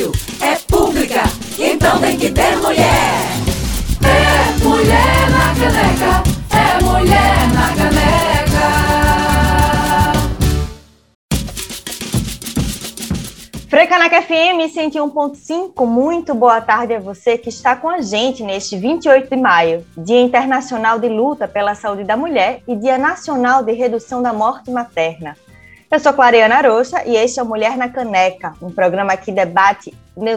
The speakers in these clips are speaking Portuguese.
rádio é pública, então tem que ter mulher. É mulher na caneca, é mulher na caneca. Frecaneca FM 101.5, muito boa tarde a você que está com a gente neste 28 de maio, Dia Internacional de Luta pela Saúde da Mulher e Dia Nacional de Redução da Morte Materna. Eu sou Clariana Arocha e este é o Mulher na Caneca, um programa que debate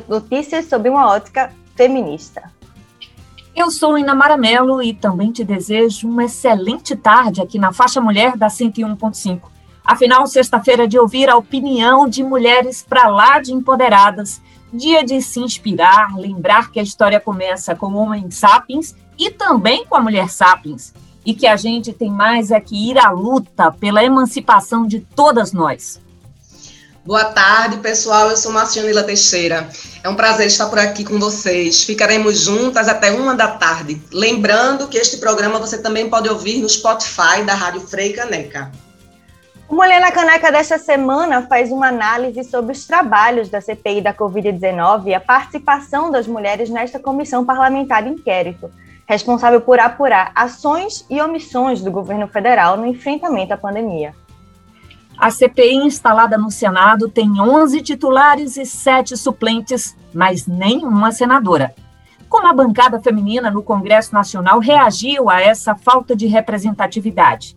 notícias sob uma ótica feminista. Eu sou Ina Maramelo e também te desejo uma excelente tarde aqui na Faixa Mulher da 101.5. Afinal, sexta-feira de ouvir a opinião de mulheres para lá de empoderadas, dia de se inspirar, lembrar que a história começa com o homem sapiens e também com a mulher sapiens e que a gente tem mais é que ir à luta pela emancipação de todas nós. Boa tarde, pessoal. Eu sou Marcianila Teixeira. É um prazer estar por aqui com vocês. Ficaremos juntas até uma da tarde. Lembrando que este programa você também pode ouvir no Spotify da Rádio Frei Caneca. O Mulher na Caneca desta semana faz uma análise sobre os trabalhos da CPI da Covid-19 e a participação das mulheres nesta comissão parlamentar de inquérito responsável por apurar ações e omissões do governo federal no enfrentamento à pandemia. A CPI instalada no Senado tem 11 titulares e 7 suplentes, mas nenhuma senadora. Como a bancada feminina no Congresso Nacional reagiu a essa falta de representatividade?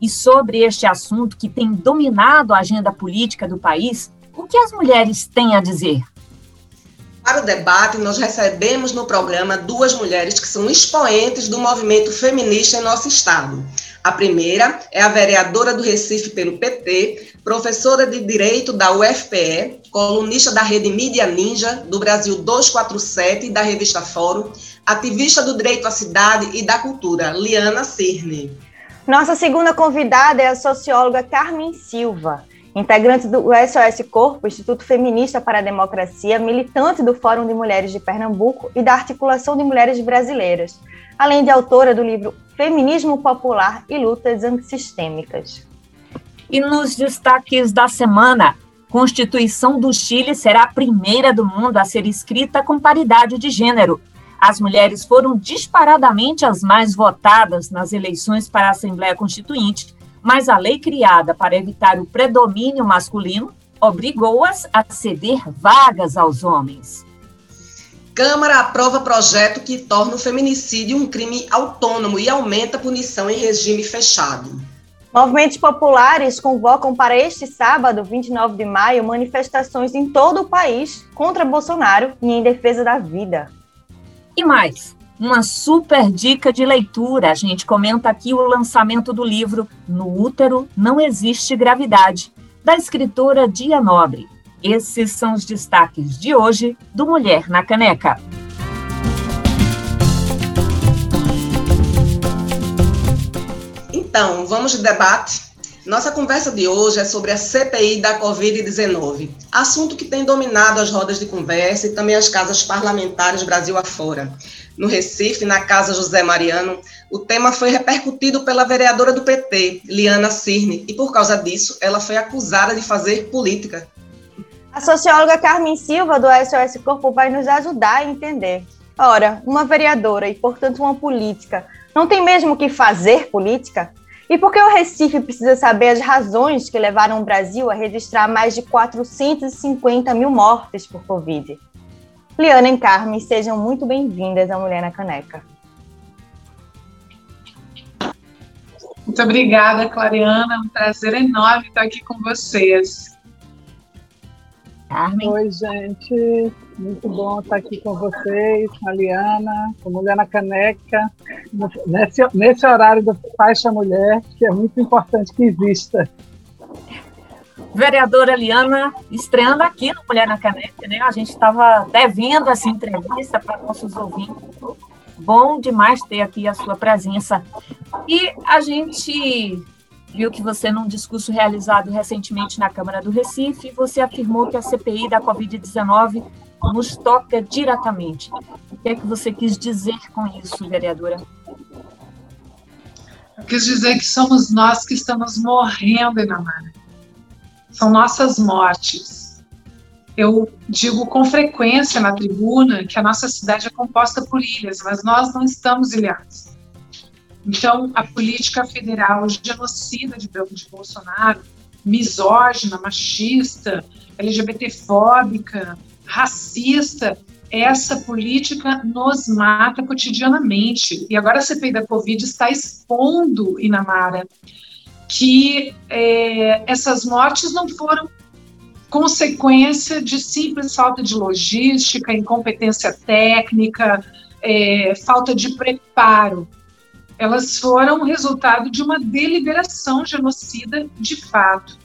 E sobre este assunto que tem dominado a agenda política do país, o que as mulheres têm a dizer? Para o debate, nós recebemos no programa duas mulheres que são expoentes do movimento feminista em nosso estado. A primeira é a vereadora do Recife pelo PT, professora de Direito da UFPE, colunista da rede Mídia Ninja, do Brasil 247 e da revista Fórum, ativista do direito à cidade e da cultura, Liana Cirne. Nossa segunda convidada é a socióloga Carmen Silva integrante do SOS Corpo, Instituto Feminista para a Democracia, militante do Fórum de Mulheres de Pernambuco e da Articulação de Mulheres Brasileiras, além de autora do livro Feminismo Popular e Lutas Antissistêmicas. E nos destaques da semana, Constituição do Chile será a primeira do mundo a ser escrita com paridade de gênero. As mulheres foram disparadamente as mais votadas nas eleições para a Assembleia Constituinte, mas a lei criada para evitar o predomínio masculino obrigou-as a ceder vagas aos homens. Câmara aprova projeto que torna o feminicídio um crime autônomo e aumenta a punição em regime fechado. Movimentos populares convocam para este sábado, 29 de maio, manifestações em todo o país contra Bolsonaro e em defesa da vida. E mais, uma super dica de leitura. A gente comenta aqui o lançamento do livro No Útero Não Existe Gravidade, da escritora Dia Nobre. Esses são os destaques de hoje do Mulher na Caneca. Então, vamos de debate. Nossa conversa de hoje é sobre a CPI da Covid-19, assunto que tem dominado as rodas de conversa e também as casas parlamentares Brasil afora no Recife, na Casa José Mariano, o tema foi repercutido pela vereadora do PT, Liana Cirne, e por causa disso, ela foi acusada de fazer política. A socióloga Carmen Silva, do SOS Corpo, vai nos ajudar a entender. Ora, uma vereadora e, portanto, uma política, não tem mesmo que fazer política? E por que o Recife precisa saber as razões que levaram o Brasil a registrar mais de 450 mil mortes por Covid? Liana e Carmen, sejam muito bem-vindas à Mulher na Caneca. Muito obrigada, Clariana. É um prazer enorme estar aqui com vocês. Carmen. Oi, gente. Muito bom estar aqui com vocês, com a Liana, com a Mulher na Caneca, nesse, nesse horário da Faixa Mulher, que é muito importante que exista. Vereadora Liana, estreando aqui no Mulher na Caneca, né? A gente estava devendo essa entrevista para nossos ouvintes. Bom demais ter aqui a sua presença. E a gente viu que você, num discurso realizado recentemente na Câmara do Recife, você afirmou que a CPI da Covid-19 nos toca diretamente. O que é que você quis dizer com isso, vereadora? Eu quis dizer que somos nós que estamos morrendo, Inamara são nossas mortes. Eu digo com frequência na tribuna que a nossa cidade é composta por ilhas, mas nós não estamos ilhados. Então, a política federal genocida de, de Bolsonaro, misógina, machista, LGBTfóbica, racista, essa política nos mata cotidianamente. E agora a CPI da Covid está expondo, Inamara, que é, essas mortes não foram consequência de simples falta de logística, incompetência técnica, é, falta de preparo. Elas foram resultado de uma deliberação genocida de fato.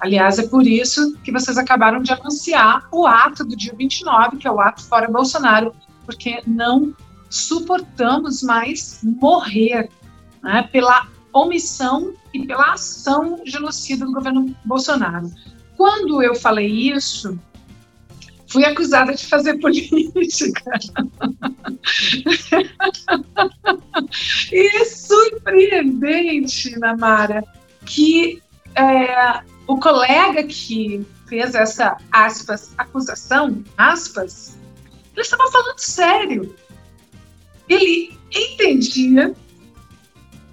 Aliás, é por isso que vocês acabaram de anunciar o ato do dia 29, que é o ato fora Bolsonaro, porque não suportamos mais morrer né, pela omissão e pela ação genocida do governo Bolsonaro. Quando eu falei isso, fui acusada de fazer política. e é surpreendente, Namara, que é, o colega que fez essa aspas acusação, aspas, ele estava falando sério. Ele entendia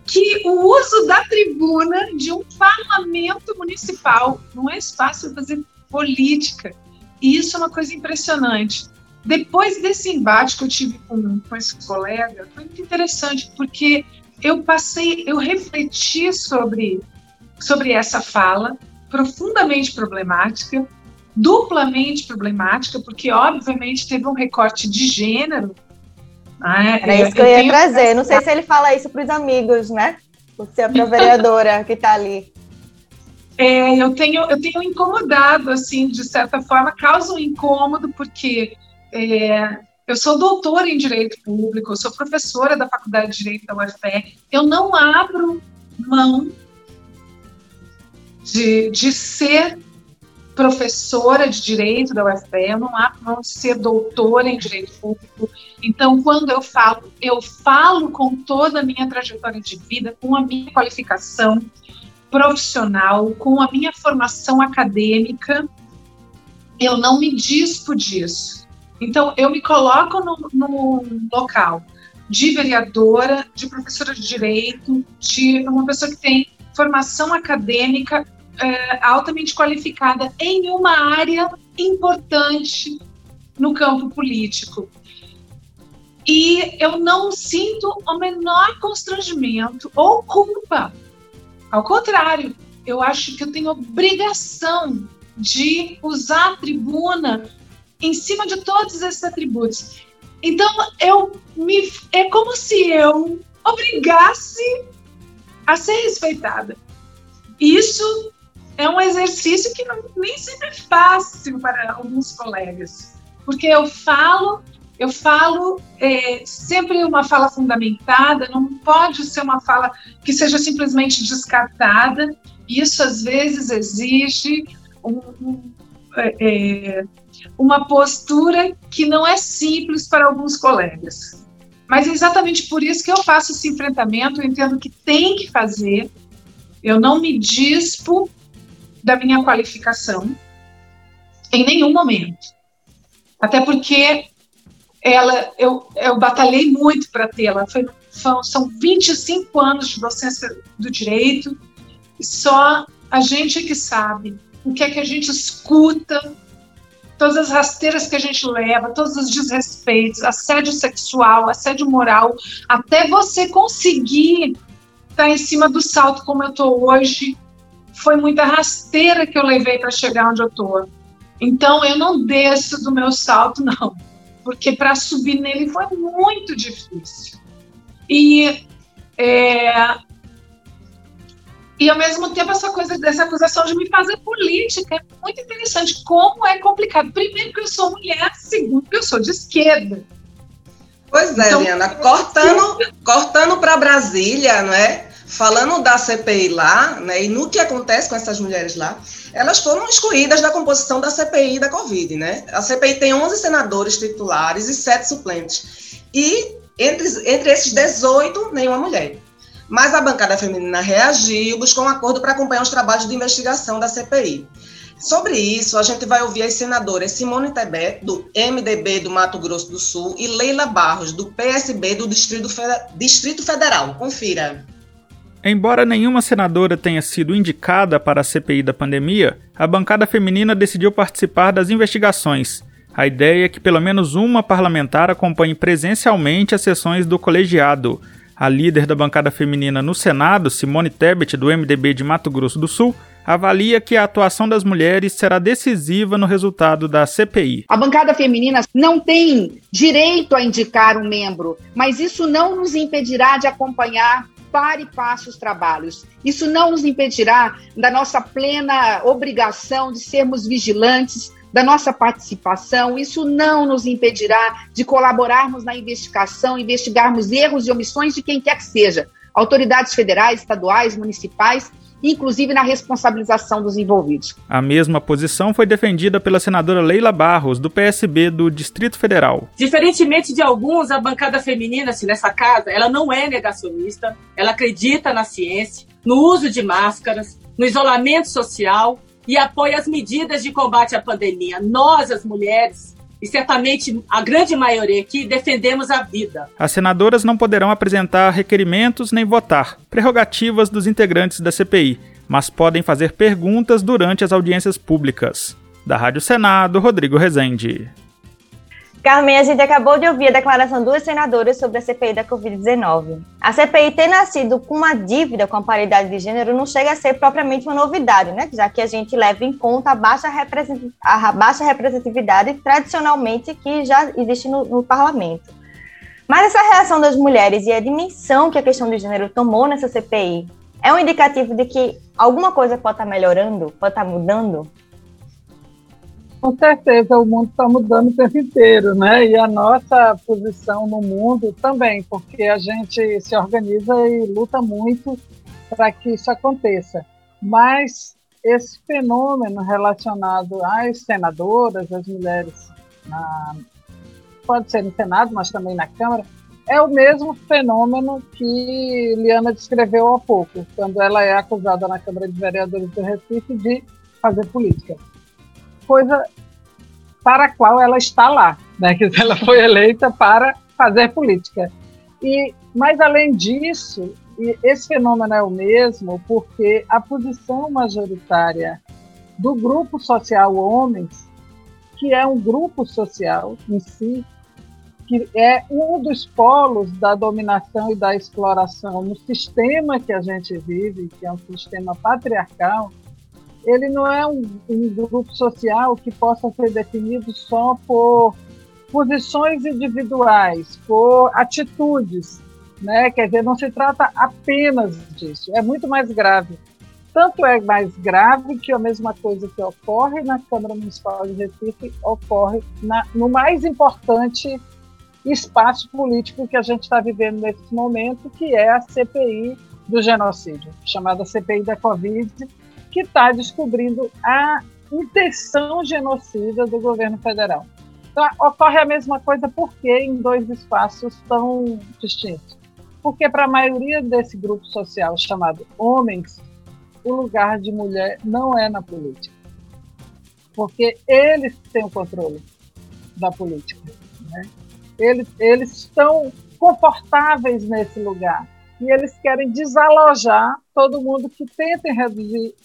que o uso da tribuna de um parlamento municipal não é espaço para fazer política. E isso é uma coisa impressionante. Depois desse embate que eu tive com, com esse colega, foi muito interessante, porque eu passei, eu refleti sobre, sobre essa fala, profundamente problemática, duplamente problemática, porque obviamente teve um recorte de gênero. Né? Era isso que eu, eu ia trazer. Não sei se ele fala isso para os amigos, né? Você é a vereadora que está ali. É, eu tenho eu tenho incomodado assim de certa forma causa um incômodo porque é, eu sou doutora em direito público eu sou professora da faculdade de direito da UFPE eu não abro mão de, de ser professora de direito da UFPE, eu não abro mão de ser doutora em direito público. Então, quando eu falo, eu falo com toda a minha trajetória de vida, com a minha qualificação profissional, com a minha formação acadêmica, eu não me dispo disso. Então, eu me coloco no, no local de vereadora, de professora de direito, de uma pessoa que tem formação acadêmica é, altamente qualificada em uma área importante no campo político. E eu não sinto o menor constrangimento ou culpa. Ao contrário, eu acho que eu tenho obrigação de usar a tribuna em cima de todos esses atributos. Então, eu me, é como se eu obrigasse a ser respeitada. Isso é um exercício que não, nem sempre é fácil para alguns colegas, porque eu falo, eu falo é, sempre uma fala fundamentada, não pode ser uma fala que seja simplesmente descartada. Isso às vezes exige um, um, é, é uma postura que não é simples para alguns colegas. Mas é exatamente por isso que eu faço esse enfrentamento, eu entendo que tem que fazer. Eu não me dispo da minha qualificação em nenhum momento. Até porque ela, eu, eu batalhei muito para tê-la. São 25 anos de docência do direito e só a gente que sabe o que é que a gente escuta, todas as rasteiras que a gente leva, todos os desrespeitos, assédio sexual, assédio moral, até você conseguir estar tá em cima do salto como eu estou hoje, foi muita rasteira que eu levei para chegar onde eu estou. Então eu não desço do meu salto, não, porque para subir nele foi muito difícil. E é, e ao mesmo tempo essa coisa dessa acusação de me fazer política é muito interessante. Como é complicado. Primeiro que eu sou mulher, segundo que eu sou de esquerda. Pois é, então, Liana, cortando, cortando para Brasília, não é? falando da CPI lá, né, e no que acontece com essas mulheres lá, elas foram excluídas da composição da CPI da Covid, né? A CPI tem 11 senadores titulares e 7 suplentes. E entre, entre esses 18, nenhuma mulher. Mas a bancada feminina reagiu, buscou um acordo para acompanhar os trabalhos de investigação da CPI. Sobre isso, a gente vai ouvir as senadoras Simone Tebet, do MDB do Mato Grosso do Sul, e Leila Barros, do PSB do Distrito Federal. Confira. Embora nenhuma senadora tenha sido indicada para a CPI da pandemia, a bancada feminina decidiu participar das investigações. A ideia é que pelo menos uma parlamentar acompanhe presencialmente as sessões do colegiado. A líder da bancada feminina no Senado, Simone Tebet, do MDB de Mato Grosso do Sul, avalia que a atuação das mulheres será decisiva no resultado da CPI. A bancada feminina não tem direito a indicar um membro, mas isso não nos impedirá de acompanhar para e passo os trabalhos. Isso não nos impedirá da nossa plena obrigação de sermos vigilantes, da nossa participação. Isso não nos impedirá de colaborarmos na investigação, investigarmos erros e omissões de quem quer que seja, autoridades federais, estaduais, municipais inclusive na responsabilização dos envolvidos. A mesma posição foi defendida pela senadora Leila Barros, do PSB do Distrito Federal. Diferentemente de alguns, a bancada feminina assim, nessa casa, ela não é negacionista, ela acredita na ciência, no uso de máscaras, no isolamento social e apoia as medidas de combate à pandemia. Nós, as mulheres, e certamente a grande maioria aqui defendemos a vida. As senadoras não poderão apresentar requerimentos nem votar, prerrogativas dos integrantes da CPI, mas podem fazer perguntas durante as audiências públicas. Da Rádio Senado, Rodrigo Rezende. Carmen, a gente acabou de ouvir a declaração de duas senadoras sobre a CPI da Covid-19. A CPI ter nascido com uma dívida com a paridade de gênero não chega a ser propriamente uma novidade, né? Já que a gente leva em conta a baixa, a baixa representatividade tradicionalmente que já existe no, no parlamento. Mas essa reação das mulheres e a dimensão que a questão de gênero tomou nessa CPI é um indicativo de que alguma coisa pode estar melhorando, pode estar mudando? Com certeza, o mundo está mudando o tempo inteiro, né? E a nossa posição no mundo também, porque a gente se organiza e luta muito para que isso aconteça. Mas esse fenômeno relacionado às senadoras, às mulheres, na, pode ser no Senado, mas também na Câmara, é o mesmo fenômeno que Liana descreveu há pouco, quando ela é acusada na Câmara de Vereadores do Recife de fazer política coisa para a qual ela está lá, né? que ela foi eleita para fazer política. E, mas além disso, esse fenômeno é o mesmo porque a posição majoritária do grupo social homens, que é um grupo social em si, que é um dos polos da dominação e da exploração no sistema que a gente vive, que é um sistema patriarcal, ele não é um, um, grupo social que possa ser definido só por posições individuais, por atitudes, né? Quer dizer, não se trata apenas disso, é muito mais grave. Tanto é mais grave que a mesma coisa que ocorre na Câmara Municipal de Recife ocorre na, no mais importante espaço político que a gente está vivendo nesse momento, que é a CPI do genocídio, chamada CPI da Covid, que está descobrindo a intenção genocida do governo federal. Então, ocorre a mesma coisa porque em dois espaços tão distintos. Porque para a maioria desse grupo social chamado homens, o lugar de mulher não é na política. Porque eles têm o controle da política. Né? Eles, eles estão confortáveis nesse lugar e eles querem desalojar todo mundo que tenta reduzir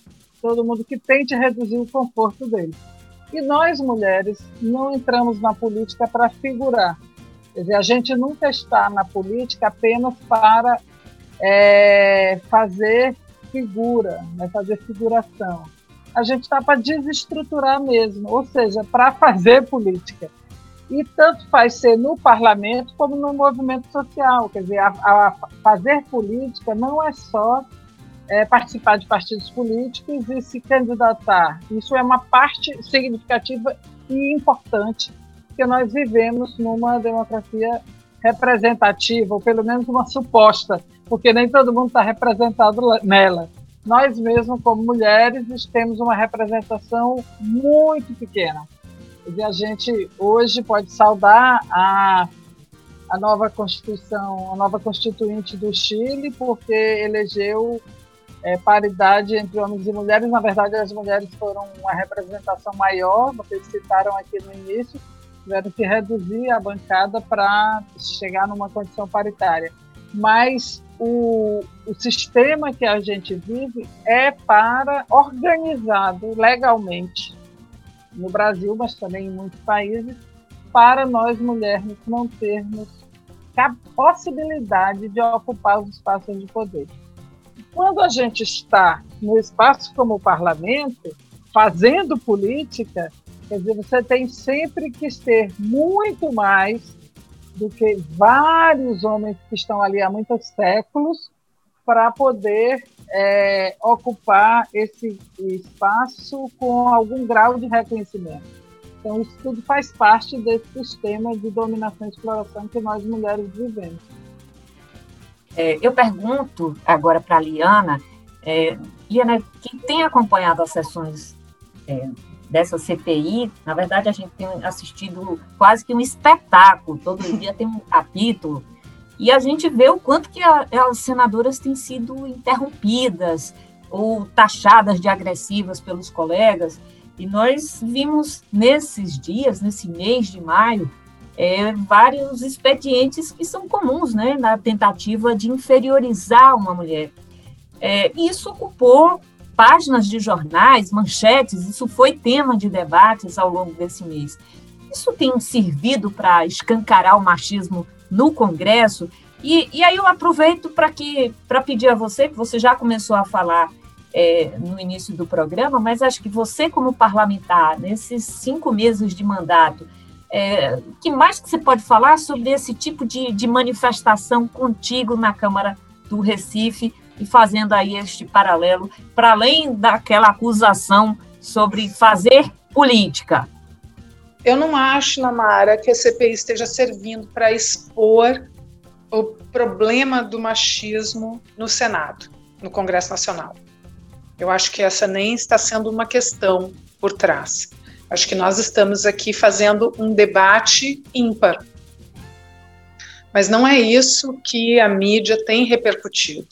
todo mundo que tente reduzir o conforto deles. E nós, mulheres, não entramos na política para figurar. Quer dizer, a gente nunca está na política apenas para é, fazer figura, né, fazer figuração. A gente está para desestruturar mesmo, ou seja, para fazer política. E tanto faz ser no parlamento como no movimento social. Quer dizer, a, a fazer política não é só é, participar de partidos políticos e se candidatar. Isso é uma parte significativa e importante, porque nós vivemos numa democracia representativa, ou pelo menos uma suposta, porque nem todo mundo está representado nela. Nós mesmos, como mulheres, temos uma representação muito pequena. E a gente hoje pode saudar a, a nova Constituição, a nova Constituinte do Chile, porque elegeu é, paridade entre homens e mulheres. Na verdade, as mulheres foram uma representação maior, vocês citaram aqui no início, tiveram que reduzir a bancada para chegar numa condição paritária. Mas o, o sistema que a gente vive é para organizado legalmente no Brasil, mas também em muitos países, para nós mulheres não termos a possibilidade de ocupar os espaços de poder. Quando a gente está no espaço como o parlamento, fazendo política, quer dizer, você tem sempre que ser muito mais do que vários homens que estão ali há muitos séculos para poder é, ocupar esse espaço com algum grau de reconhecimento. Então, isso tudo faz parte desse sistema de dominação e exploração que nós mulheres vivemos. É, eu pergunto agora para a Liana, é, Liana, quem tem acompanhado as sessões é, dessa CPI, na verdade a gente tem assistido quase que um espetáculo, todo dia tem um capítulo, e a gente vê o quanto que as senadoras têm sido interrompidas ou taxadas de agressivas pelos colegas, e nós vimos nesses dias, nesse mês de maio, é, vários expedientes que são comuns né, na tentativa de inferiorizar uma mulher. É, isso ocupou páginas de jornais, manchetes, isso foi tema de debates ao longo desse mês. Isso tem servido para escancarar o machismo no Congresso? E, e aí eu aproveito para pedir a você, que você já começou a falar é, no início do programa, mas acho que você, como parlamentar, nesses cinco meses de mandato, é, que mais que você pode falar sobre esse tipo de, de manifestação contigo na Câmara do Recife e fazendo aí este paralelo, para além daquela acusação sobre fazer política? Eu não acho, Namara, que a CPI esteja servindo para expor o problema do machismo no Senado, no Congresso Nacional. Eu acho que essa nem está sendo uma questão por trás. Acho que nós estamos aqui fazendo um debate ímpar. Mas não é isso que a mídia tem repercutido.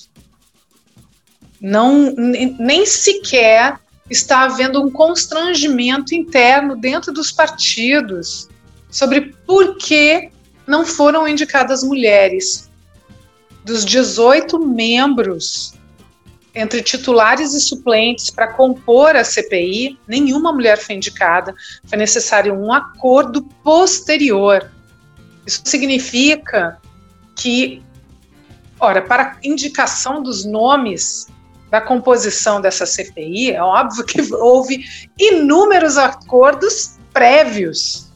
Não, nem sequer está havendo um constrangimento interno dentro dos partidos sobre por que não foram indicadas mulheres. Dos 18 membros entre titulares e suplentes para compor a CPI, nenhuma mulher foi indicada, foi necessário um acordo posterior. Isso significa que, ora, para indicação dos nomes da composição dessa CPI, é óbvio que houve inúmeros acordos prévios.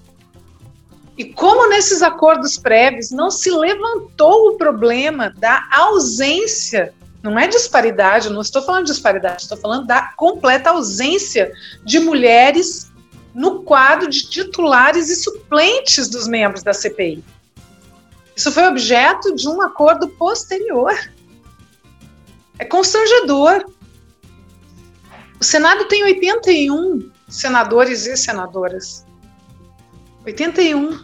E como nesses acordos prévios não se levantou o problema da ausência não é disparidade, não estou falando de disparidade, estou falando da completa ausência de mulheres no quadro de titulares e suplentes dos membros da CPI. Isso foi objeto de um acordo posterior. É constrangedor. O Senado tem 81 senadores e senadoras. 81.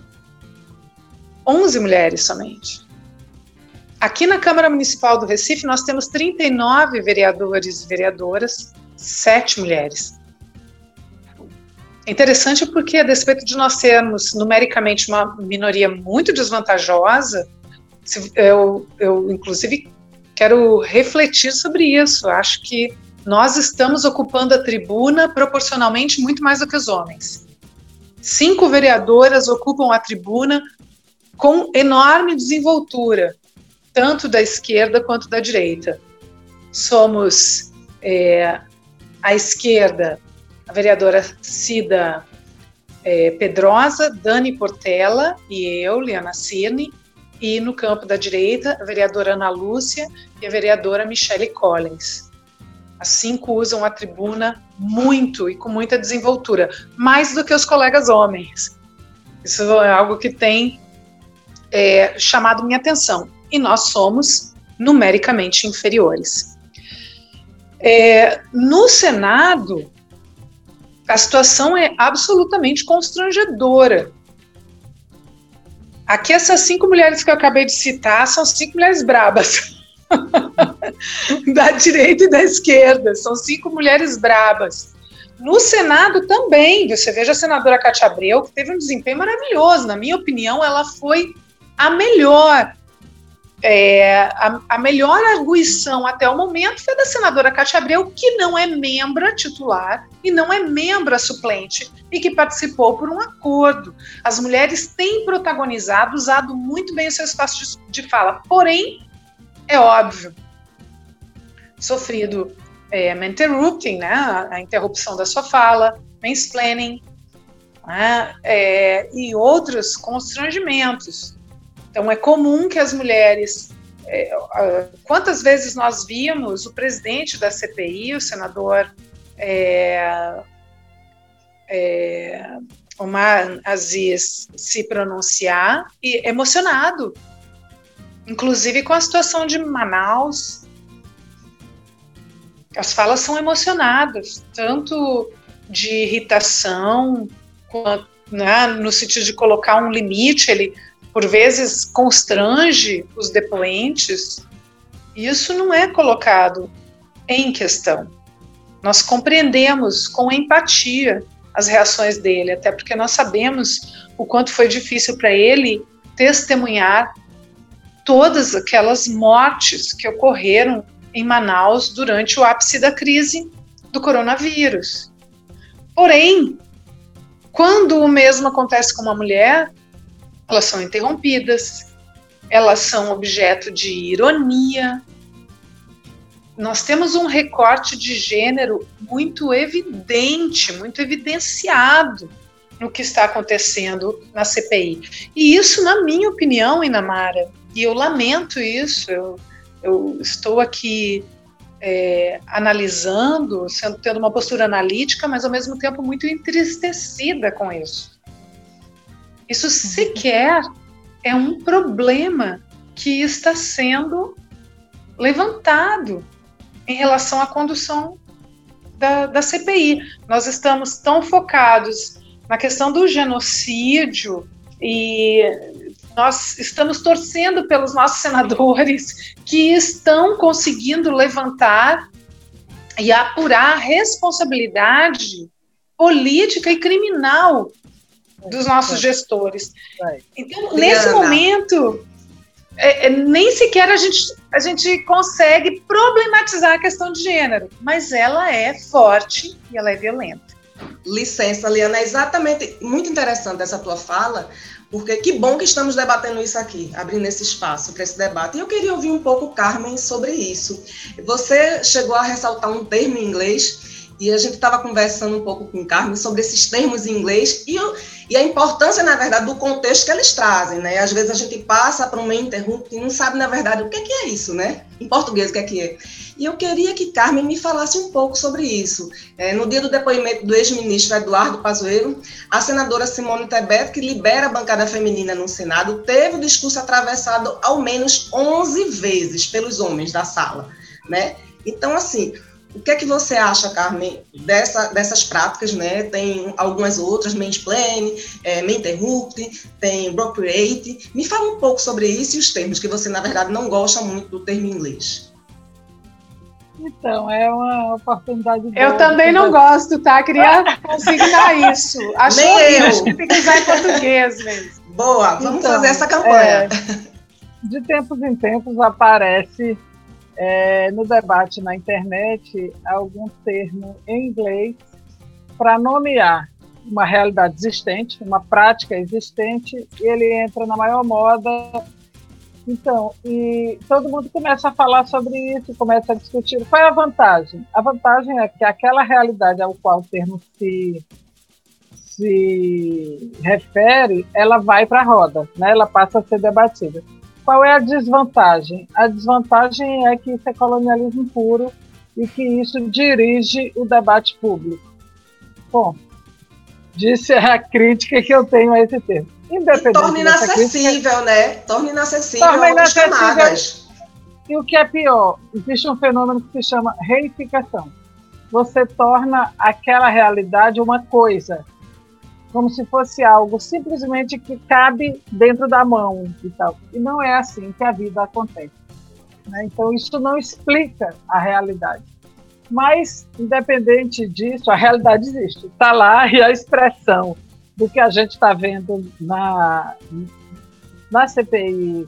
11 mulheres somente. Aqui na Câmara Municipal do Recife, nós temos 39 vereadores e vereadoras, sete mulheres. É interessante porque, a despeito de nós sermos numericamente uma minoria muito desvantajosa, eu, eu inclusive quero refletir sobre isso. Acho que nós estamos ocupando a tribuna proporcionalmente muito mais do que os homens. Cinco vereadoras ocupam a tribuna com enorme desenvoltura tanto da esquerda quanto da direita. Somos é, a esquerda, a vereadora Cida é, Pedrosa, Dani Portela e eu, Liana Cirne, e no campo da direita, a vereadora Ana Lúcia e a vereadora Michele Collins. As cinco usam a tribuna muito e com muita desenvoltura, mais do que os colegas homens. Isso é algo que tem é, chamado minha atenção e nós somos numericamente inferiores. É, no Senado, a situação é absolutamente constrangedora. Aqui, essas cinco mulheres que eu acabei de citar são cinco mulheres brabas. da direita e da esquerda. São cinco mulheres brabas. No Senado também, você veja a senadora Cátia Abreu, que teve um desempenho maravilhoso. Na minha opinião, ela foi a melhor. É, a, a, melhor arguição até o momento foi da senadora Cátia Abreu, que não é membra titular e não é membra suplente, e que participou por um acordo. As mulheres têm protagonizado, usado muito bem o seu espaço de, de fala. Porém, é óbvio, sofrido é, interrupting, né, a, a, interrupção da sua fala, mansplaining, né, é, e outros constrangimentos. Então, é comum que as mulheres. É, quantas vezes nós vimos o presidente da CPI, o senador é, é, Omar Aziz, se pronunciar e emocionado, inclusive com a situação de Manaus, as falas são emocionadas, tanto de irritação, quanto, né, no sentido de colocar um limite, ele por vezes constrange os depoentes. Isso não é colocado em questão. Nós compreendemos com empatia as reações dele, até porque nós sabemos o quanto foi difícil para ele testemunhar todas aquelas mortes que ocorreram em Manaus durante o ápice da crise do coronavírus. Porém, quando o mesmo acontece com uma mulher, elas são interrompidas, elas são objeto de ironia. Nós temos um recorte de gênero muito evidente, muito evidenciado no que está acontecendo na CPI. E isso, na minha opinião, Inamara, e eu lamento isso, eu eu estou aqui é, analisando, sendo, tendo uma postura analítica, mas ao mesmo tempo muito entristecida com isso. Isso sequer é um problema que está sendo levantado em relação à condução da, da CPI. Nós estamos tão focados na questão do genocídio e nós estamos torcendo pelos nossos senadores que estão conseguindo levantar e apurar a responsabilidade política e criminal dos nossos gestores. Então, nesse momento, é, é, nem sequer a gente, a gente consegue problematizar a questão de gênero, mas ela é forte e ela é violenta. Licença, Liana, é exatamente muito interessante essa tua fala, porque que bom que estamos debatendo isso aqui, abrindo esse espaço para esse debate. E eu queria ouvir um pouco, Carmen, sobre isso. Você chegou a ressaltar um termo em inglês, e a gente estava conversando um pouco com Carmen sobre esses termos em inglês, e, eu, e, a importância, na verdade, do contexto que eles trazem, né? Às vezes a gente passa para um meio interrupto e não sabe, na verdade, o que é, que é isso, né? Em português, o que é que é. E eu queria que Carmen me falasse um pouco sobre isso. É, no dia do depoimento do ex-ministro Eduardo Pazuello, a senadora Simone Tebet, que libera a bancada feminina no Senado, teve o discurso atravessado ao menos 11 vezes pelos homens da sala, né? Então, assim, o que é que você acha, Carmen, dessa, dessas práticas, né? Tem algumas outras, mansplaining, é, interrupt, tem procreate. Me fala um pouco sobre isso e os termos que você, na verdade, não gosta muito do termo inglês. Então, é uma oportunidade. Eu também não gosto, tá? Queria consignar isso. Acho Nem eu. que tem que usar em português mesmo. Boa, vamos então, fazer essa campanha. É, de tempos em tempos aparece é, no debate na internet algum termo em inglês para nomear uma realidade existente, uma prática existente, e ele entra na maior moda então, e todo mundo começa a falar sobre isso, começa a discutir. Qual é a vantagem? A vantagem é que aquela realidade ao qual o termo se, se refere, ela vai para a roda, né? ela passa a ser debatida. Qual é a desvantagem? A desvantagem é que isso é colonialismo puro e que isso dirige o debate público. Bom, disse a crítica que eu tenho a esse termo. Independente torna inacessível, crítica, né? Torna inacessível torna inacessível. camadas. E o que é pior, existe um fenômeno que se chama reificação. Você torna aquela realidade uma coisa, como se fosse algo simplesmente que cabe dentro da mão e tal. E não é assim que a vida acontece. Né? Então, isso não explica a realidade. Mas, independente disso, a realidade existe. Está lá e a expressão do que a gente está vendo na, na CPI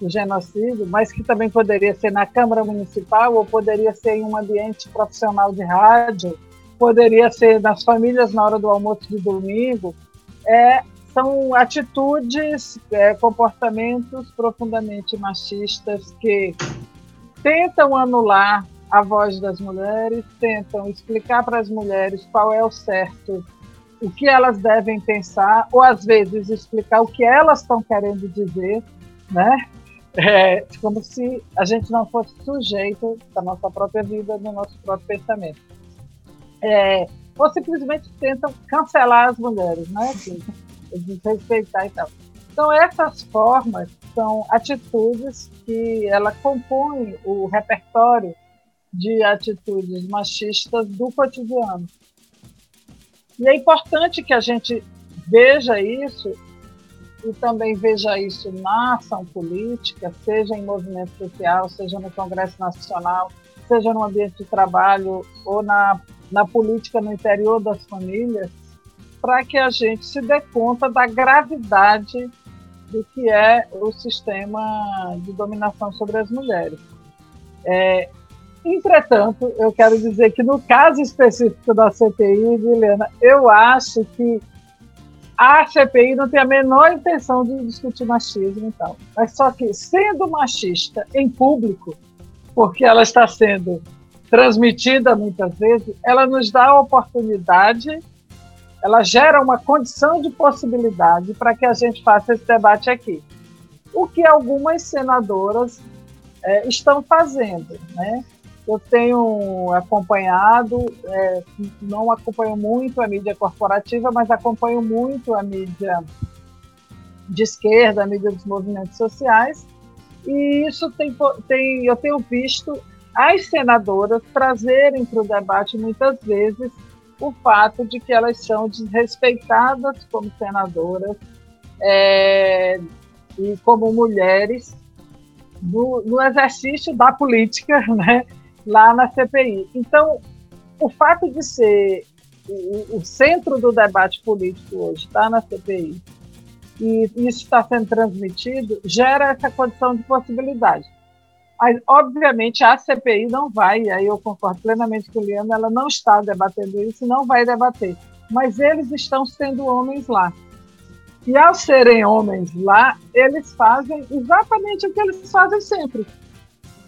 do genocídio, mas que também poderia ser na Câmara Municipal ou poderia ser em um ambiente profissional de rádio, poderia ser nas famílias na hora do almoço de domingo, é, são atitudes, é, comportamentos profundamente machistas que tentam anular a voz das mulheres, tentam explicar para as mulheres qual é o certo, o que elas devem pensar, ou às vezes explicar o que elas estão querendo dizer, né? É, como se a gente não fosse sujeito da nossa própria vida, do nosso próprio pensamento. É, ou simplesmente tentam cancelar as mulheres, né? desrespeitar e tal. Então, essas formas são atitudes que ela compõe o repertório de atitudes machistas do cotidiano. E é importante que a gente veja isso e também veja isso na ação política, seja em movimento social, seja no Congresso Nacional, seja no ambiente de trabalho ou na, na política no interior das famílias, para que a gente se dê conta da gravidade do que é o sistema de dominação sobre as mulheres. É, entretanto, eu quero dizer que no caso específico da CPI, Helena, eu acho que a CPI não tem a menor intenção de discutir machismo e tal. Mas só que, sendo machista em público, porque ela está sendo transmitida muitas vezes, ela nos dá a oportunidade ela gera uma condição de possibilidade para que a gente faça esse debate aqui. O que algumas senadoras é, estão fazendo, né? Eu tenho acompanhado, é, não acompanho muito a mídia corporativa, mas acompanho muito a mídia de esquerda, a mídia dos movimentos sociais, e isso tem, tem eu tenho visto as senadoras trazerem para o debate muitas vezes o fato de que elas são desrespeitadas como senadoras é, e como mulheres no, exercício da política né, lá na CPI. Então, o fato de ser o, o centro do debate político hoje está na CPI e isso está sendo transmitido, gera essa condição de possibilidade. Mas, obviamente, a CPI não vai, aí eu concordo plenamente com o Liana, ela não está debatendo isso e não vai debater. Mas eles estão sendo homens lá. E ao serem homens lá, eles fazem exatamente o que eles fazem sempre.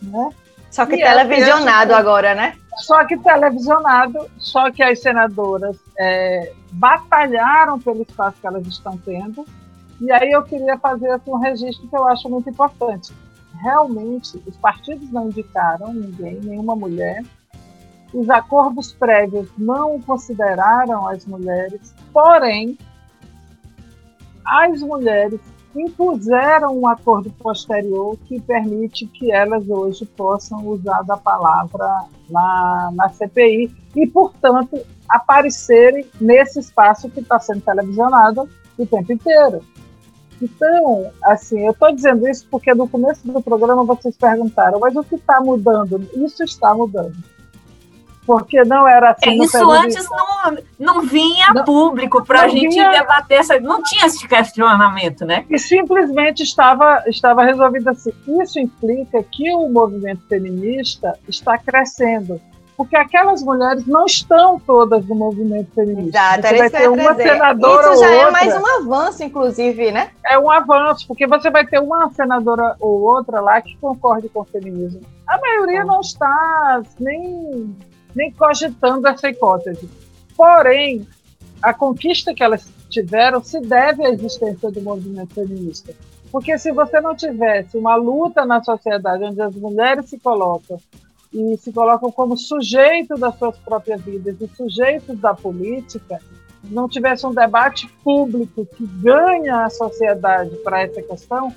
Né? Só que e é televisionado agora, né? Só que televisionado, só que as senadoras é, batalharam pelo espaço que elas estão tendo. E aí eu queria fazer assim, um registro que eu acho muito importante realmente os partidos não indicaram ninguém, nenhuma mulher. Os acordos prévios não consideraram as mulheres, porém, as mulheres impuseram um acordo posterior que permite que elas hoje possam usar da palavra na, na CPI e, portanto, aparecerem nesse espaço que está sendo televisionado o tempo inteiro. Então, assim, eu estou dizendo isso porque no começo do programa vocês perguntaram, mas o que está mudando? Isso está mudando. Porque não era assim. É, isso antes não, não vinha não, público para a gente vinha... debater, essa, não tinha esse questionamento, né? E simplesmente estava, estava resolvido assim. Isso implica que o movimento feminista está crescendo porque aquelas mulheres não estão todas no movimento feminista. Exato, você vai ter uma senadora Isso já é mais um avanço, inclusive, né? É um avanço, porque você vai ter uma senadora ou outra lá que concorde com o feminismo. A maioria não está nem, nem cogitando essa hipótese. Porém, a conquista que elas tiveram se deve à existência do movimento feminista. Porque se você não tivesse uma luta na sociedade onde as mulheres se colocam e se colocam como sujeito das suas próprias vidas e sujeitos da política, não tivesse um debate público que ganha a sociedade para essa questão,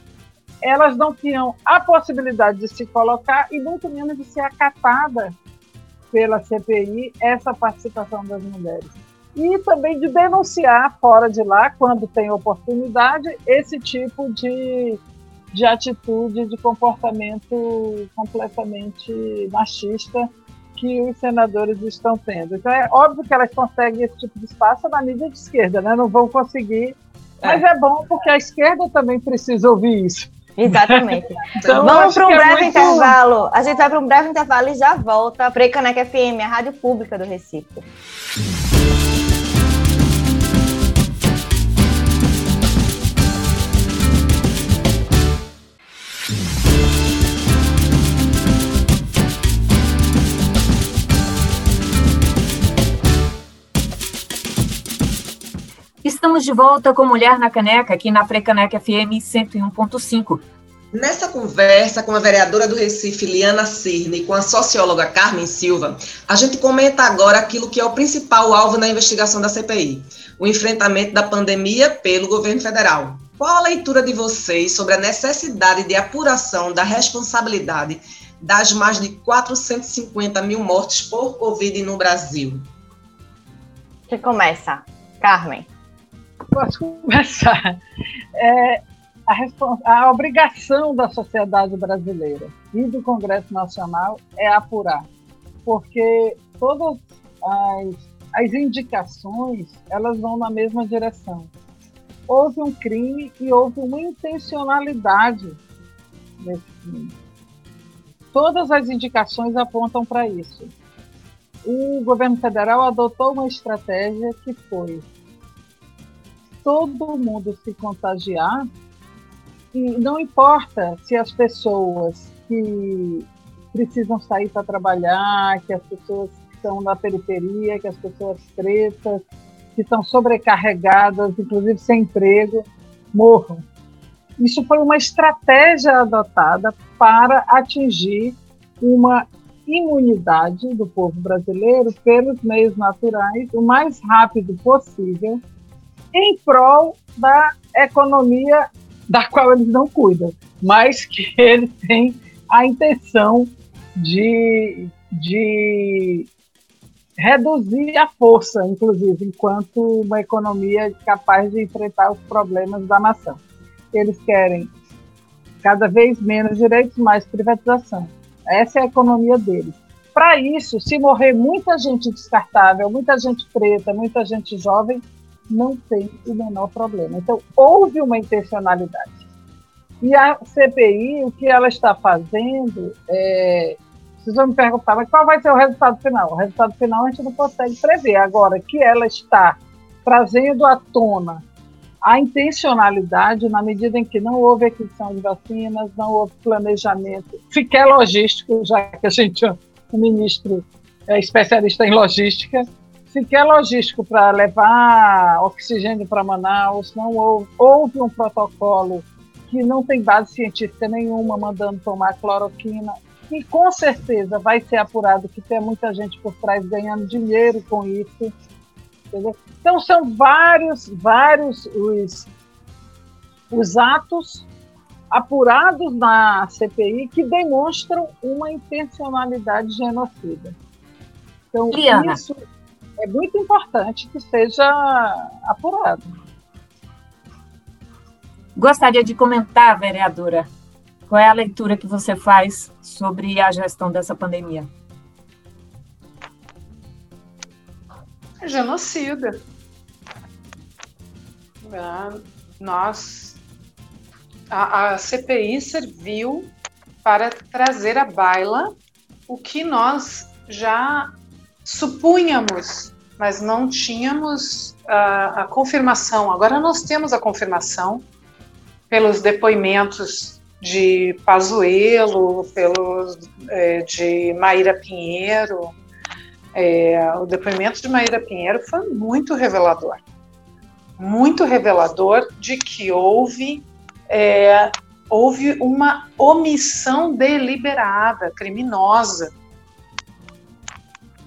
elas não tinham a possibilidade de se colocar e muito menos de ser acatada pela CPI essa participação das mulheres. E também de denunciar fora de lá, quando tem oportunidade, esse tipo de de atitude, de comportamento completamente machista que os senadores estão tendo. Então é óbvio que elas conseguem esse tipo de espaço na mídia de esquerda, né? Não vão conseguir, mas é, é bom porque a esquerda também precisa ouvir isso. Exatamente. então, Vamos para um é breve muito... intervalo. A gente vai para um breve intervalo e já volta para Caneca FM, a rádio pública do Recife. Estamos de volta com Mulher na Caneca, aqui na Frecaneca FM 101.5. Nessa conversa com a vereadora do Recife, Liana Cirne, e com a socióloga Carmen Silva, a gente comenta agora aquilo que é o principal alvo na investigação da CPI, o enfrentamento da pandemia pelo governo federal. Qual a leitura de vocês sobre a necessidade de apuração da responsabilidade das mais de 450 mil mortes por Covid no Brasil? Que começa, Carmen posso começar. É, a, a, obrigação da sociedade brasileira e do Congresso Nacional é apurar, porque todas as, as indicações elas vão na mesma direção. Houve um crime e houve uma intencionalidade nesse crime. Todas as indicações apontam para isso. O governo federal adotou uma estratégia que foi todo mundo se contagiar, e não importa se as pessoas que precisam sair para trabalhar, que as pessoas que estão na periferia, que as pessoas pretas, que estão sobrecarregadas, inclusive sem emprego, morram. Isso foi uma estratégia adotada para atingir uma imunidade do povo brasileiro pelos meios naturais o mais rápido possível em prol da economia da qual eles não cuidam, mas que eles têm a intenção de, de reduzir a força, inclusive, enquanto uma economia capaz de enfrentar os problemas da nação. Eles querem cada vez menos direitos, mais privatização. Essa é a economia deles. Para isso, se morrer muita gente descartável, muita gente preta, muita gente jovem, não tem o menor problema. Então, houve uma intencionalidade. E a CPI, o que ela está fazendo, é, vocês vão me perguntar, mas qual vai ser o resultado final? O resultado final a gente não consegue prever. Agora, que ela está trazendo à tona a intencionalidade, na medida em que não houve aquisição de vacinas, não houve planejamento, fiquei logístico, já que a gente, o ministro é especialista em logística, sequer logístico para levar oxigênio para Manaus, não houve, houve um protocolo que não tem base científica nenhuma mandando tomar cloroquina e com certeza vai ser apurado que tem muita gente por trás ganhando dinheiro com isso. Entendeu? Então são vários, vários os, os atos apurados na CPI que demonstram uma intencionalidade genocida. Então, Liana. isso é muito importante que seja apurado. Gostaria de comentar, vereadora, qual é a leitura que você faz sobre a gestão dessa pandemia? É genocida. Ah, nós, a, a CPI serviu para trazer à baila o que nós já supunhamos, mas não tínhamos a, a confirmação. Agora nós temos a confirmação pelos depoimentos de Pazuello, pelos é, de Maíra Pinheiro. É, o depoimento de Maíra Pinheiro foi muito revelador, muito revelador de que houve é, houve uma omissão deliberada, criminosa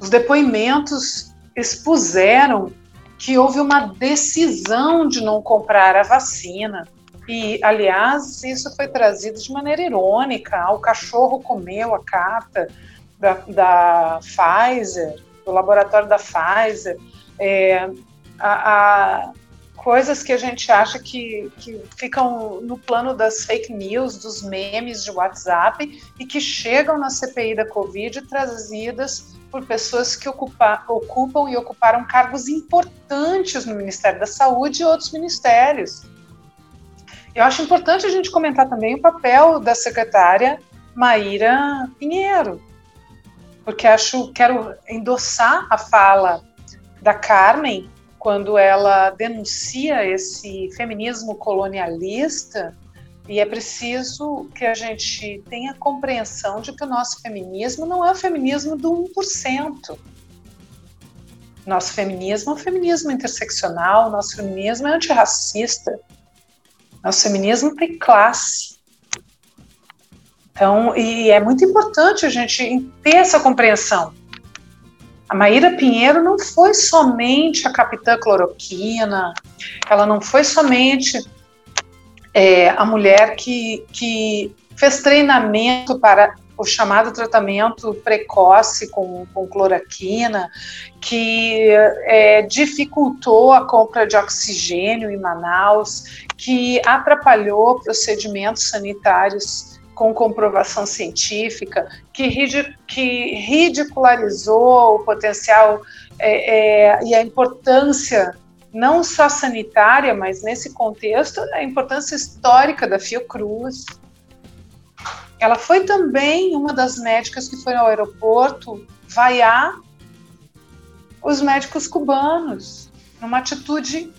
os depoimentos expuseram que houve uma decisão de não comprar a vacina. E, aliás, isso foi trazido de maneira irônica. O cachorro comeu a carta da, da Pfizer, do laboratório da Pfizer. É, a, a, coisas que a gente acha que, que ficam no plano das fake news, dos memes de WhatsApp e que chegam na CPI da Covid trazidas por pessoas que ocupa, ocupam e ocuparam cargos importantes no Ministério da Saúde e outros ministérios. Eu acho importante a gente comentar também o papel da secretária Maíra Pinheiro, porque acho quero endossar a fala da Carmen quando ela denuncia esse feminismo colonialista, e é preciso que a gente tenha compreensão de que o nosso feminismo não é o feminismo do 1%. Nosso feminismo é um feminismo interseccional, nosso feminismo é antirracista, nosso feminismo tem classe. Então, e é muito importante a gente ter essa compreensão. A Maíra Pinheiro não foi somente a capitã cloroquina, ela não foi somente é, a mulher que, que fez treinamento para o chamado tratamento precoce com, com cloroquina, que é, dificultou a compra de oxigênio em Manaus, que atrapalhou procedimentos sanitários com comprovação científica, que, que ridicularizou o potencial é, é, e a importância não só sanitária, mas nesse contexto, a importância histórica da Fiocruz. Ela foi também uma das médicas que foi ao aeroporto vaiar os médicos cubanos, numa atitude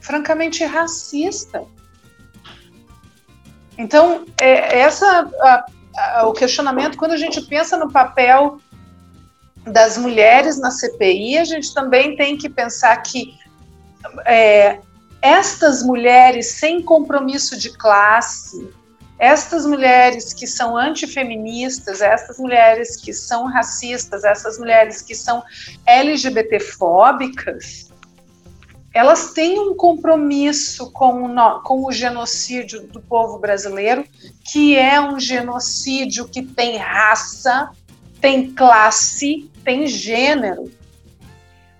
francamente racista. Então, é, essa a, a, o questionamento, quando a gente pensa no papel das mulheres na CPI, a gente também tem que pensar que é, estas mulheres sem compromisso de classe, estas mulheres que são antifeministas, estas mulheres que são racistas, essas mulheres que são LGBTfóbicas, elas têm um compromisso com o, com o genocídio do povo brasileiro, que é um genocídio que tem raça, tem classe, tem gênero.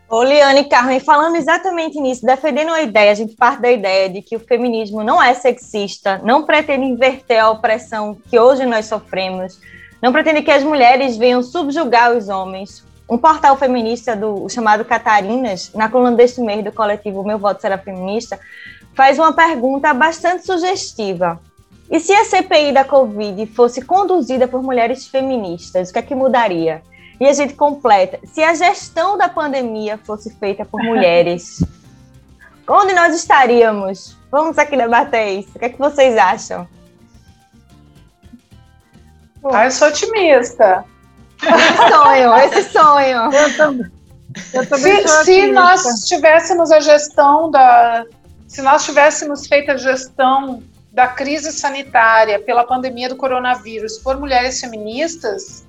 Ô, Liane Carmen, falando exatamente nisso, defendendo a ideia, a gente parte da ideia de que o feminismo não é sexista, não pretende inverter a opressão que hoje nós sofremos, não pretende que as mulheres venham subjugar os homens, um portal feminista do chamado Catarinas, na coluna deste mês do coletivo Meu Voto Será Feminista, faz uma pergunta bastante sugestiva. E se a CPI da Covid fosse conduzida por mulheres feministas, o que é que mudaria? E a gente completa: se a gestão da pandemia fosse feita por mulheres, onde nós estaríamos? Vamos aqui debater isso. O que é que vocês acham? Ah, eu sou otimista. Esse sonho, esse sonho. Eu também. Eu também se, se nós tivéssemos a gestão da. Se nós tivéssemos feito a gestão da crise sanitária pela pandemia do coronavírus por mulheres feministas,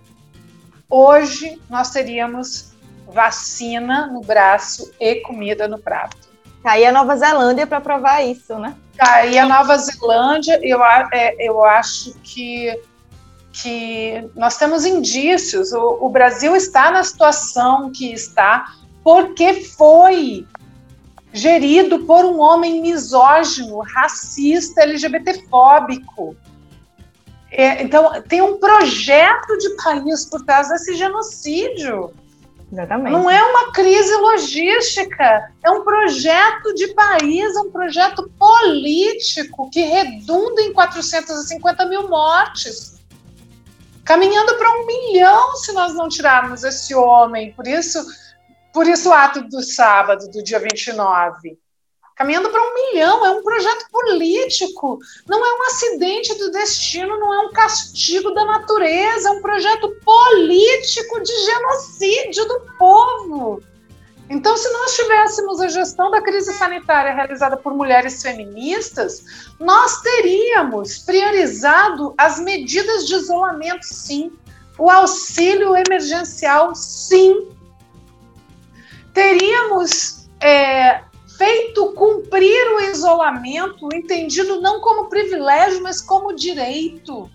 hoje nós teríamos vacina no braço e comida no prato. Tá aí a Nova Zelândia para provar isso, né? Tá aí a Nova Zelândia, eu, é, eu acho que que nós temos indícios. O, o Brasil está na situação que está porque foi gerido por um homem misógino, racista, LGBTfóbico. É, então, tem um projeto de país por trás desse genocídio. Exatamente. Não é uma crise logística, é um projeto de país, é um projeto político que redunda em 450 mil mortes caminhando para um milhão se nós não tirarmos esse homem. Por isso, por isso o ato do sábado, do dia 29. Caminhando para um milhão, é um projeto político, não é um acidente do destino, não é um castigo da natureza, é um projeto político de genocídio do povo. Então, se nós tivéssemos a gestão da crise sanitária realizada por mulheres feministas, nós teríamos priorizado as medidas de isolamento, sim, o auxílio emergencial, sim. Teríamos é, feito cumprir o isolamento, entendido não como privilégio, mas como direito.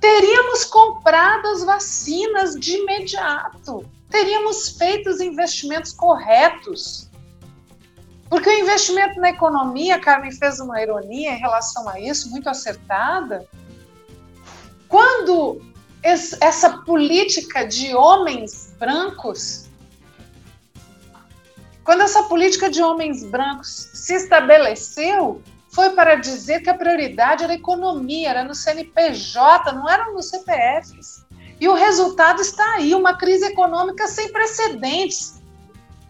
Teríamos comprado as vacinas de imediato teríamos feito os investimentos corretos. Porque o investimento na economia, Carmen fez uma ironia em relação a isso, muito acertada. Quando essa política de homens brancos, quando essa política de homens brancos se estabeleceu, foi para dizer que a prioridade era a economia, era no CNPJ, não era nos CPFs. E o resultado está aí, uma crise econômica sem precedentes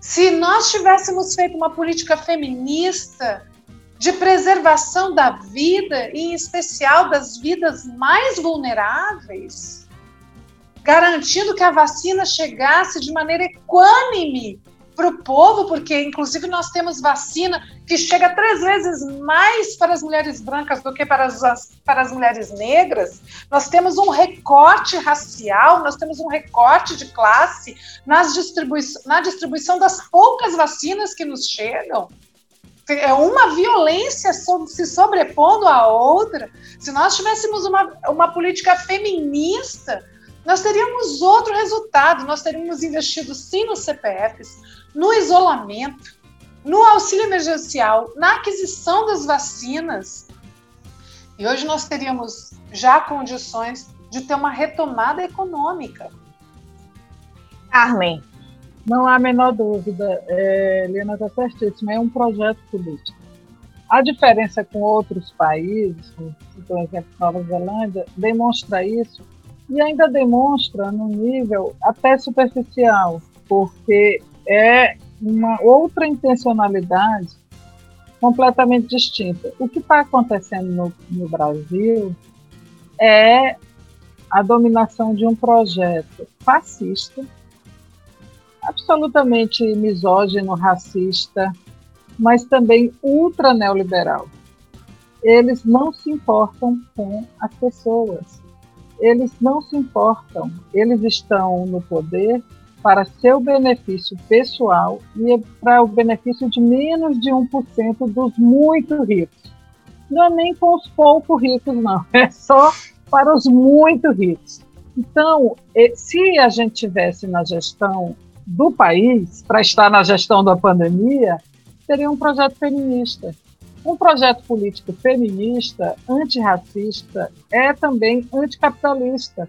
se nós tivéssemos feito uma política feminista de preservação da vida, em especial das vidas mais vulneráveis, garantindo que a vacina chegasse de maneira equânime para o povo, porque inclusive nós temos vacina que chega três vezes mais para as mulheres brancas do que para as, para as mulheres negras. Nós temos um recorte racial, nós temos um recorte de classe nas distribui na distribuição das poucas vacinas que nos chegam. É uma violência se sobrepondo à outra. Se nós tivéssemos uma, uma política feminista, nós teríamos outro resultado. Nós teríamos investido sim nos CPFs, no isolamento, no auxílio emergencial, na aquisição das vacinas. E hoje nós teríamos já condições de ter uma retomada econômica. Carmen. Não há a menor dúvida, é, Helena está certíssima, é um projeto político. A diferença com outros países, por exemplo, Nova Zelândia, demonstra isso e ainda demonstra no nível até superficial, porque é uma outra intencionalidade completamente distinta. O que está acontecendo no, no Brasil é a dominação de um projeto fascista, absolutamente misógino, racista, mas também ultra neoliberal. Eles não se importam com as pessoas. Eles não se importam. Eles estão no poder para seu benefício pessoal e para o benefício de menos de 1% dos muito ricos. Não é nem com os pouco ricos, não, é só para os muito ricos. Então, se a gente tivesse na gestão do país, para estar na gestão da pandemia, seria um projeto feminista. Um projeto político feminista, antirracista, é também anticapitalista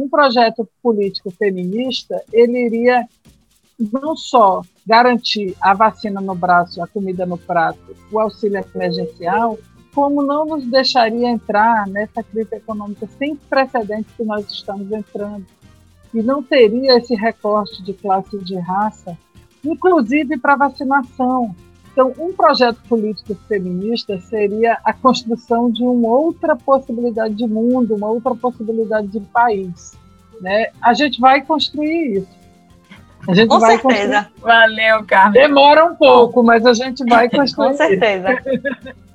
um projeto político feminista, ele iria não só garantir a vacina no braço, a comida no prato, o auxílio emergencial, como não nos deixaria entrar nessa crise econômica sem precedentes que nós estamos entrando. E não teria esse recorte de classe e de raça, inclusive para vacinação. Então, um projeto político feminista seria a construção de uma outra possibilidade de mundo, uma outra possibilidade de país. Né? A gente vai construir isso. A gente Com vai certeza. Construir. Valeu, Carmen. Demora um pouco, mas a gente vai construir. Com certeza.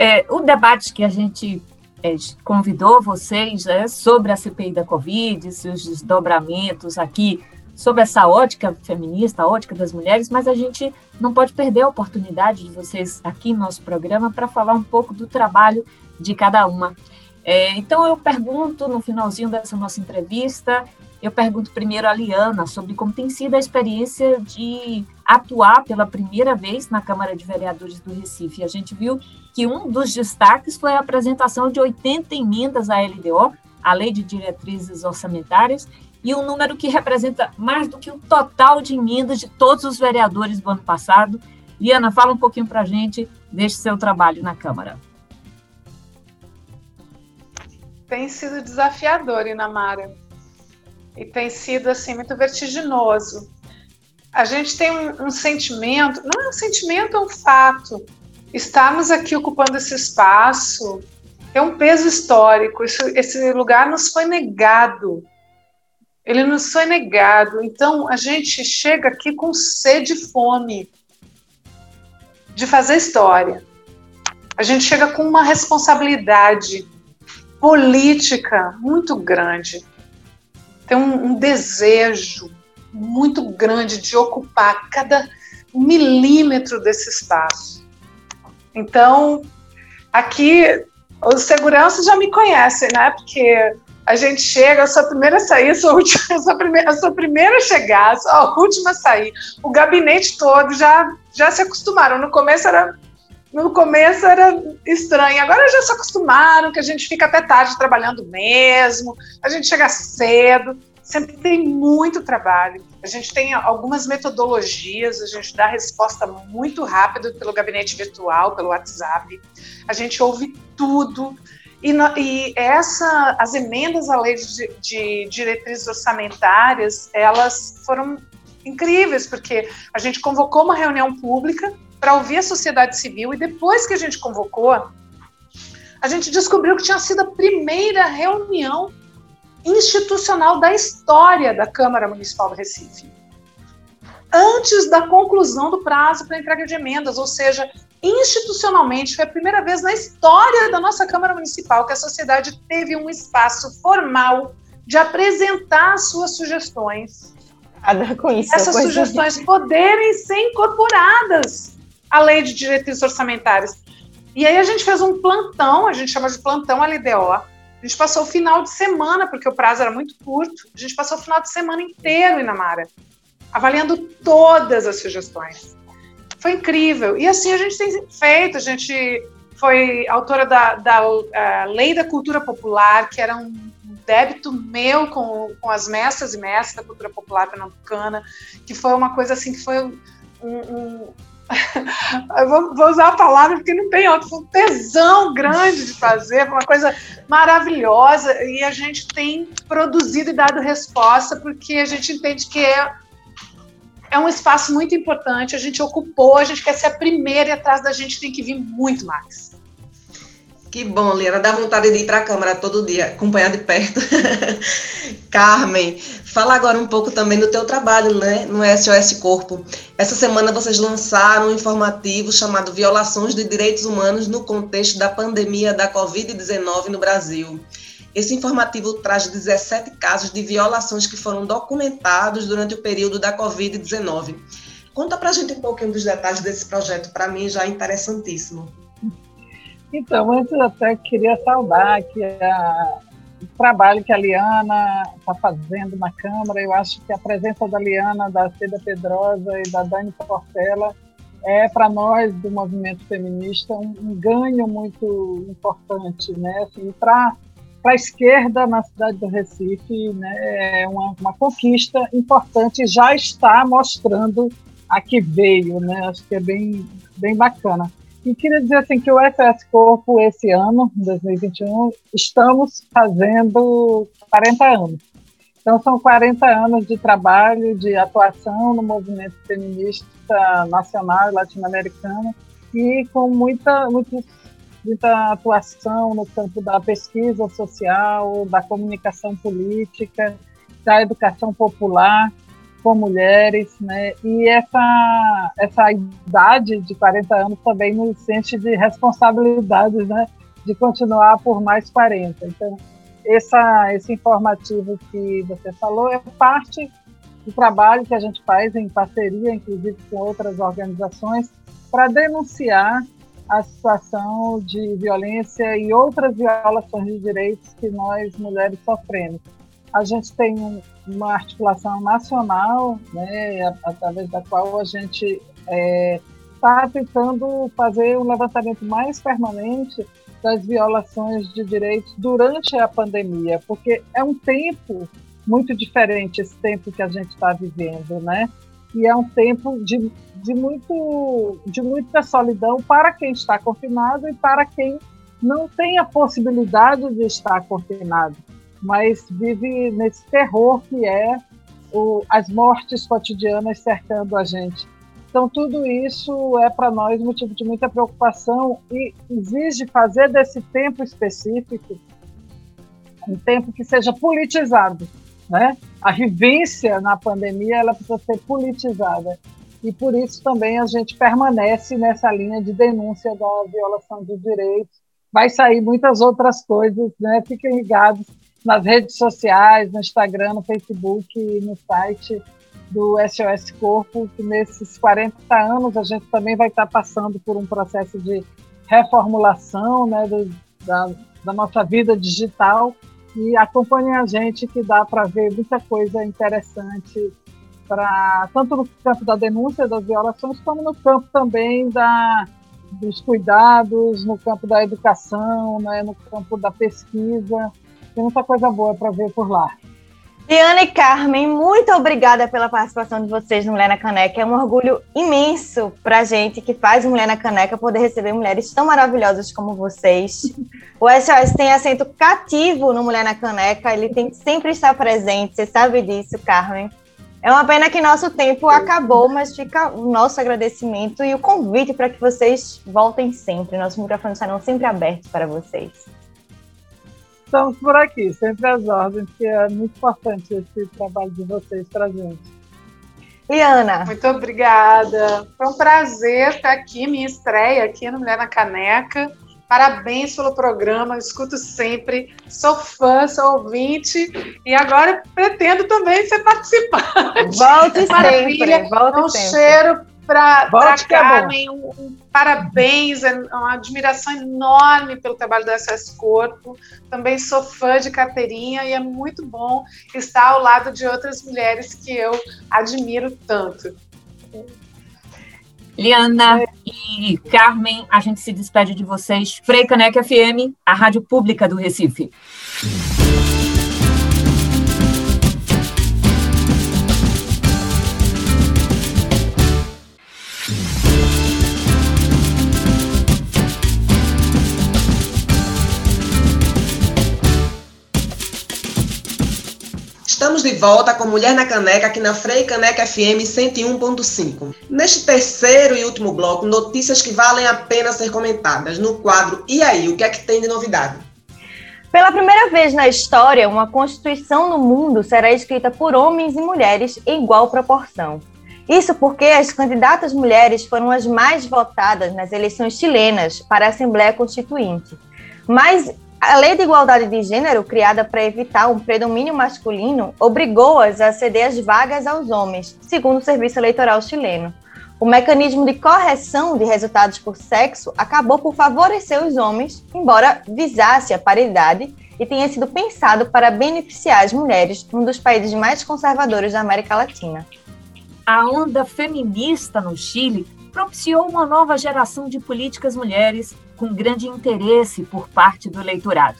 É, o debate que a gente é, convidou vocês é, sobre a CPI da Covid, seus desdobramentos aqui sobre essa ótica feminista, a ótica das mulheres, mas a gente não pode perder a oportunidade de vocês aqui no nosso programa para falar um pouco do trabalho de cada uma. É, então eu pergunto no finalzinho dessa nossa entrevista, eu pergunto primeiro a Liana sobre como tem sido a experiência de atuar pela primeira vez na Câmara de Vereadores do Recife. A gente viu que um dos destaques foi a apresentação de 80 emendas à LDO, a Lei de Diretrizes Orçamentárias, e um número que representa mais do que o total de emendas de todos os vereadores do ano passado. Liana, fala um pouquinho para a gente deste seu trabalho na Câmara. Tem sido desafiador, Inamara, e tem sido assim muito vertiginoso. A gente tem um, um sentimento, não é um sentimento, é um fato. Estarmos aqui ocupando esse espaço tem um peso histórico. Isso, esse lugar nos foi negado ele nos foi negado. Então a gente chega aqui com sede e fome de fazer história. A gente chega com uma responsabilidade política muito grande. Tem um, um desejo muito grande de ocupar cada milímetro desse espaço. Então, aqui os seguranças já me conhecem, né? Porque a gente chega, eu sou a primeira a sair, eu sou a, última, eu sou a, primeira, eu sou a primeira a chegar, sou a última a sair. O gabinete todo já, já se acostumaram. No começo era no começo era estranho, agora já se acostumaram que a gente fica até tarde trabalhando mesmo, a gente chega cedo, sempre tem muito trabalho. A gente tem algumas metodologias, a gente dá resposta muito rápido pelo gabinete virtual, pelo WhatsApp. A gente ouve tudo. E, e essa, as emendas à lei de, de diretrizes orçamentárias, elas foram incríveis, porque a gente convocou uma reunião pública para ouvir a sociedade civil e depois que a gente convocou, a gente descobriu que tinha sido a primeira reunião institucional da história da Câmara Municipal do Recife. Antes da conclusão do prazo para entrega de emendas, ou seja, institucionalmente foi a primeira vez na história da nossa Câmara Municipal que a sociedade teve um espaço formal de apresentar suas sugestões. Com isso. Essas sugestões poderem ser incorporadas à lei de diretrizes orçamentárias. E aí a gente fez um plantão, a gente chama de plantão LDO, a gente passou o final de semana, porque o prazo era muito curto, a gente passou o final de semana inteiro em Namara, avaliando todas as sugestões. Foi incrível. E assim a gente tem feito, a gente foi autora da, da Lei da Cultura Popular, que era um débito meu com, com as mestras e mestres da cultura popular pernambucana, que foi uma coisa assim que foi um, um vou, vou, usar a palavra porque não tem outro, foi um tesão grande de fazer, uma coisa maravilhosa, e a gente tem produzido e dado resposta, porque a gente entende que é, é um espaço muito importante, a gente ocupou, a gente quer ser a primeira, e atrás da gente tem que vir muito mais. Que bom, Liana, dá vontade de ir para a Câmara todo dia, acompanhar de perto. Carmen, fala agora um pouco também do teu trabalho né, no SOS Corpo. Essa semana vocês lançaram um informativo chamado Violações de Direitos Humanos no contexto da pandemia da Covid-19 no Brasil. Esse informativo traz 17 casos de violações que foram documentados durante o período da Covid-19. Conta para a gente um pouquinho dos detalhes desse projeto, para mim já é interessantíssimo. Então, antes eu até queria saudar que a, o trabalho que a Liana está fazendo na Câmara. Eu acho que a presença da Liana, da Cida Pedrosa e da Dani Portela é para nós do movimento feminista um, um ganho muito importante, né? Assim, para para a esquerda na cidade do Recife, né, é uma, uma conquista importante, já está mostrando a que veio, né? Acho que é bem, bem bacana. E queria dizer assim que o FS Corpo, esse ano, 2021, estamos fazendo 40 anos. Então, são 40 anos de trabalho, de atuação no movimento feminista nacional e latino-americano, e com muita, muita, muita atuação no campo da pesquisa social, da comunicação política, da educação popular com mulheres, né? E essa essa idade de 40 anos também nos sente de responsabilidades, né? De continuar por mais 40. Então, essa, esse informativo que você falou é parte do trabalho que a gente faz em parceria, inclusive com outras organizações, para denunciar a situação de violência e outras violações de direitos que nós mulheres sofremos. A gente tem uma articulação nacional, né, através da qual a gente está é, tá tentando fazer um levantamento mais permanente das violações de direitos durante a pandemia, porque é um tempo muito diferente esse tempo que a gente está vivendo, né? E é um tempo de, de, muito, de muita solidão para quem está confinado e para quem não tem a possibilidade de estar confinado mas vive nesse terror que é o, as mortes cotidianas cercando a gente. Então, tudo isso é para nós motivo de muita preocupação e exige fazer desse tempo específico um tempo que seja politizado. Né? A vivência na pandemia ela precisa ser politizada. E por isso também a gente permanece nessa linha de denúncia da violação dos direitos. Vai sair muitas outras coisas, né? fiquem ligados nas redes sociais, no Instagram, no Facebook e no site do SOS Corpo, que nesses 40 anos a gente também vai estar passando por um processo de reformulação né, do, da, da nossa vida digital e acompanhem a gente que dá para ver muita coisa interessante para tanto no campo da denúncia das violações como no campo também da dos cuidados, no campo da educação, né, no campo da pesquisa. Tem muita coisa boa para ver por lá. Diana e Carmen, muito obrigada pela participação de vocês no Mulher na Caneca. É um orgulho imenso para a gente que faz Mulher na Caneca poder receber mulheres tão maravilhosas como vocês. O SOS tem assento cativo no Mulher na Caneca, ele tem que sempre estar presente, você sabe disso, Carmen. É uma pena que nosso tempo acabou, mas fica o nosso agradecimento e o convite para que vocês voltem sempre. Nossos microfones estarão sempre abertos para vocês estamos por aqui, sempre às ordens, que é muito importante esse trabalho de vocês para a gente. Liana. Muito obrigada. Foi um prazer estar aqui, minha estreia aqui no Mulher na Caneca. Parabéns pelo programa, eu escuto sempre, sou fã, sou ouvinte e agora pretendo também ser participante. Volte sempre, volte um sempre. cheiro para é. Carmen, um, um parabéns, é uma admiração enorme pelo trabalho do SS Corpo. Também sou fã de carteirinha e é muito bom estar ao lado de outras mulheres que eu admiro tanto. Liana e Carmen, a gente se despede de vocês. Frei Caneca FM, a rádio pública do Recife. Estamos de volta com Mulher na Caneca aqui na Frei Caneca FM 101.5. Neste terceiro e último bloco, notícias que valem a pena ser comentadas no quadro E aí, o que é que tem de novidade? Pela primeira vez na história, uma Constituição no mundo será escrita por homens e mulheres em igual proporção. Isso porque as candidatas mulheres foram as mais votadas nas eleições chilenas para a Assembleia Constituinte. Mas a Lei de Igualdade de Gênero, criada para evitar um predomínio masculino, obrigou-as a ceder as vagas aos homens, segundo o Serviço Eleitoral chileno. O mecanismo de correção de resultados por sexo acabou por favorecer os homens, embora visasse a paridade e tenha sido pensado para beneficiar as mulheres num dos países mais conservadores da América Latina. A onda feminista no Chile propiciou uma nova geração de políticas mulheres com grande interesse por parte do eleitorado.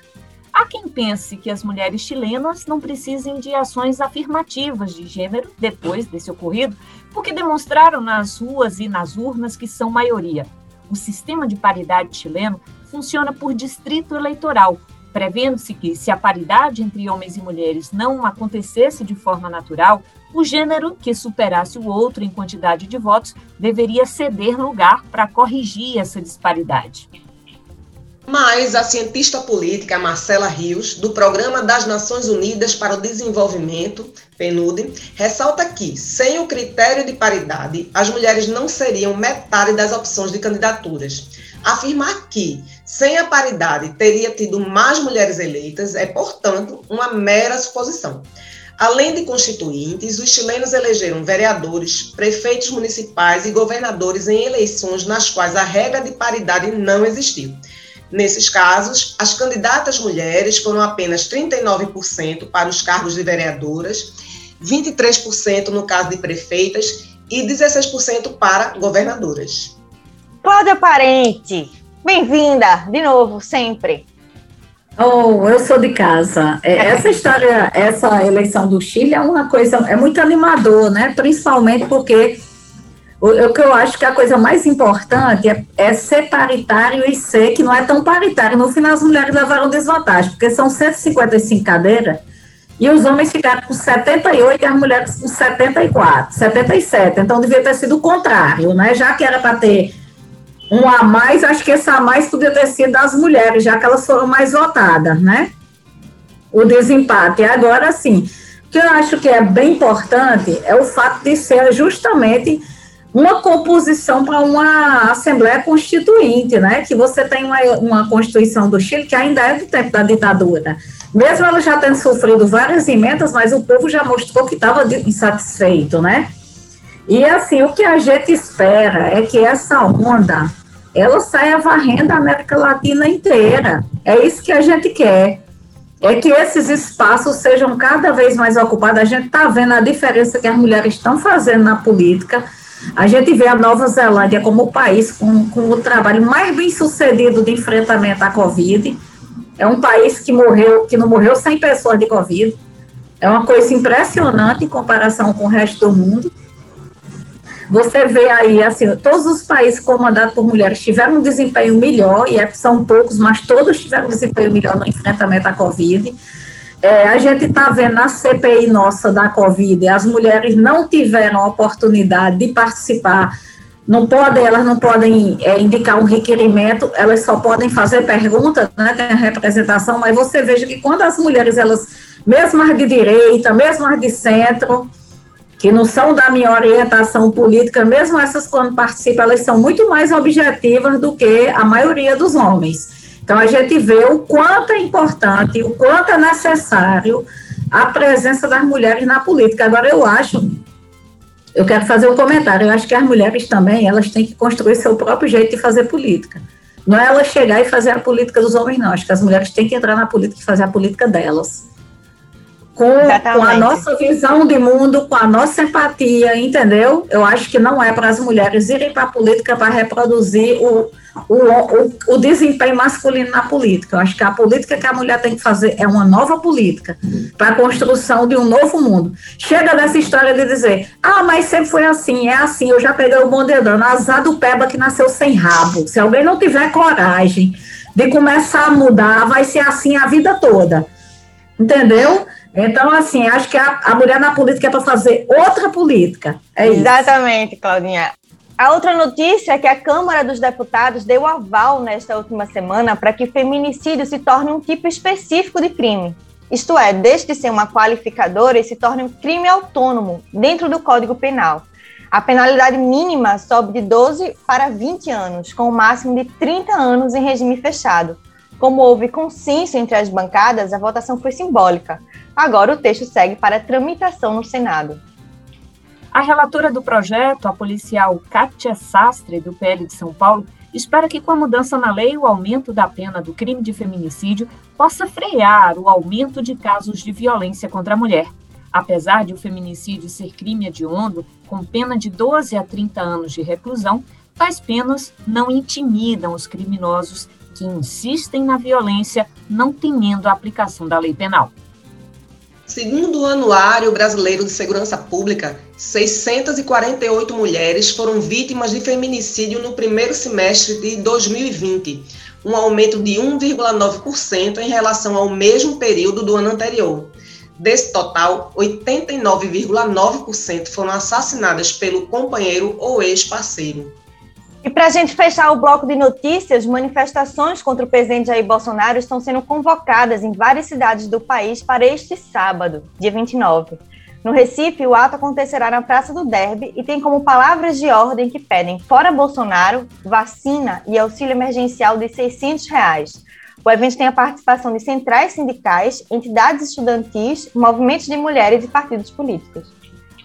Há quem pense que as mulheres chilenas não precisem de ações afirmativas de gênero depois desse ocorrido, porque demonstraram nas ruas e nas urnas que são maioria. O sistema de paridade chileno funciona por distrito eleitoral, prevendo-se que, se a paridade entre homens e mulheres não acontecesse de forma natural, o gênero que superasse o outro em quantidade de votos deveria ceder lugar para corrigir essa disparidade. Mas a cientista política Marcela Rios, do Programa das Nações Unidas para o Desenvolvimento, PNUD, ressalta que, sem o critério de paridade, as mulheres não seriam metade das opções de candidaturas. Afirmar que, sem a paridade, teria tido mais mulheres eleitas é, portanto, uma mera suposição. Além de constituintes, os chilenos elegeram vereadores, prefeitos municipais e governadores em eleições nas quais a regra de paridade não existiu. Nesses casos, as candidatas mulheres foram apenas 39% para os cargos de vereadoras, 23% no caso de prefeitas e 16% para governadoras. Cláudia Parente, bem-vinda de novo, sempre. Oh, eu sou de casa. É, essa história, essa eleição do Chile é uma coisa, é muito animador, né? Principalmente porque o, o que eu acho que a coisa mais importante é, é ser paritário e ser que não é tão paritário. No final, as mulheres levaram desvantagem, porque são 155 cadeiras e os homens ficaram com 78 e as mulheres com 74, 77. Então, devia ter sido o contrário, né? Já que era para ter um a mais, acho que esse a mais podia ter sido das mulheres, já que elas foram mais votadas, né? O desempate. Agora, sim, o que eu acho que é bem importante é o fato de ser justamente uma composição para uma Assembleia Constituinte, né? Que você tem uma, uma Constituição do Chile que ainda é do tempo da ditadura. Mesmo ela já tendo sofrido várias emendas, mas o povo já mostrou que estava insatisfeito, né? E assim, o que a gente espera é que essa onda ela saia varrendo a América Latina inteira. É isso que a gente quer. é que esses espaços sejam cada vez mais ocupados. A gente está vendo a diferença que as mulheres estão fazendo na política. A gente vê a Nova Zelândia como o país com, com o trabalho mais bem sucedido de enfrentamento à Covid. É um país que morreu, que não morreu 100 pessoas de Covid. É uma coisa impressionante em comparação com o resto do mundo. Você vê aí, assim, todos os países comandados por mulheres tiveram um desempenho melhor, e é, são poucos, mas todos tiveram um desempenho melhor no enfrentamento à Covid. É, a gente está vendo na CPI nossa da Covid, as mulheres não tiveram oportunidade de participar, não podem, elas não podem é, indicar um requerimento, elas só podem fazer perguntas, né, tem a representação, mas você veja que quando as mulheres, elas, mesmo as de direita, mesmo as de centro, que não são da minha orientação política, mesmo essas quando participam, elas são muito mais objetivas do que a maioria dos homens. Então a gente vê o quanto é importante, o quanto é necessário a presença das mulheres na política. Agora eu acho, eu quero fazer um comentário, eu acho que as mulheres também, elas têm que construir seu próprio jeito de fazer política. Não é elas chegar e fazer a política dos homens, não. Acho que as mulheres têm que entrar na política e fazer a política delas com, com, a nossa visão de mundo, com a nossa empatia, entendeu? Eu acho que não é para as mulheres irem para a política para reproduzir o, o, o, o, desempenho masculino na política. Eu acho que a política que a mulher tem que fazer é uma nova política para a construção de um novo mundo. Chega dessa história de dizer, ah, mas sempre foi assim, é assim, eu já peguei o bonde andando, azar do peba que nasceu sem rabo. Se alguém não tiver coragem de começar a mudar, vai ser assim a vida toda. Entendeu? Então, assim, acho que a, a mulher na política é para fazer outra política. É isso. Exatamente, Claudinha. A outra notícia é que a Câmara dos Deputados deu aval nesta última semana para que feminicídio se torne um tipo específico de crime. Isto é, deixe de ser uma qualificadora se torne um crime autônomo dentro do Código Penal. A penalidade mínima sobe de 12 para 20 anos, com o um máximo de 30 anos em regime fechado. Como houve consenso entre as bancadas, a votação foi simbólica. Agora o texto segue para tramitação no Senado. A relatora do projeto, a policial Kátia Sastre, do PL de São Paulo, espera que com a mudança na lei, o aumento da pena do crime de feminicídio possa frear o aumento de casos de violência contra a mulher. Apesar de o feminicídio ser crime hediondo, com pena de 12 a 30 anos de reclusão, tais penas não intimidam os criminosos que insistem na violência, não temendo a aplicação da lei penal. Segundo o Anuário Brasileiro de Segurança Pública, 648 mulheres foram vítimas de feminicídio no primeiro semestre de 2020, um aumento de 1,9% em relação ao mesmo período do ano anterior. Desse total, 89,9% foram assassinadas pelo companheiro ou ex-parceiro. Para a gente fechar o bloco de notícias, manifestações contra o presidente Jair Bolsonaro estão sendo convocadas em várias cidades do país para este sábado, dia 29. No Recife, o ato acontecerá na Praça do Derby e tem como palavras de ordem que pedem fora Bolsonaro, vacina e auxílio emergencial de 600 reais. O evento tem a participação de centrais sindicais, entidades estudantis, movimentos de mulheres e partidos políticos.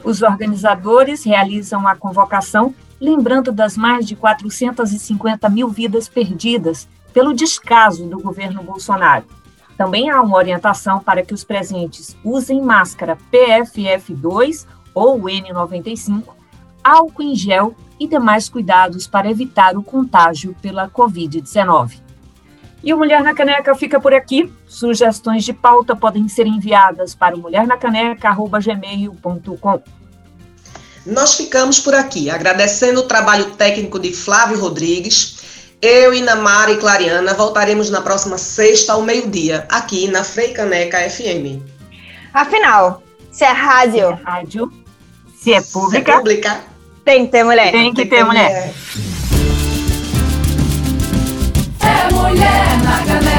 Os organizadores realizam a convocação lembrando das mais de 450 mil vidas perdidas pelo descaso do governo Bolsonaro. Também há uma orientação para que os presentes usem máscara PFF2 ou N95, álcool em gel e demais cuidados para evitar o contágio pela Covid-19. E o Mulher na Caneca fica por aqui. Sugestões de pauta podem ser enviadas para mulhernacaneca.gmail.com. Nós ficamos por aqui, agradecendo o trabalho técnico de Flávio Rodrigues. Eu, Inamara e Clariana voltaremos na próxima sexta ao meio-dia, aqui na Freicaneca FM. Afinal, se é rádio, se é, rádio, se é pública, se é pública tem que ter mulher. Tem que, ter, mulher. É mulher na.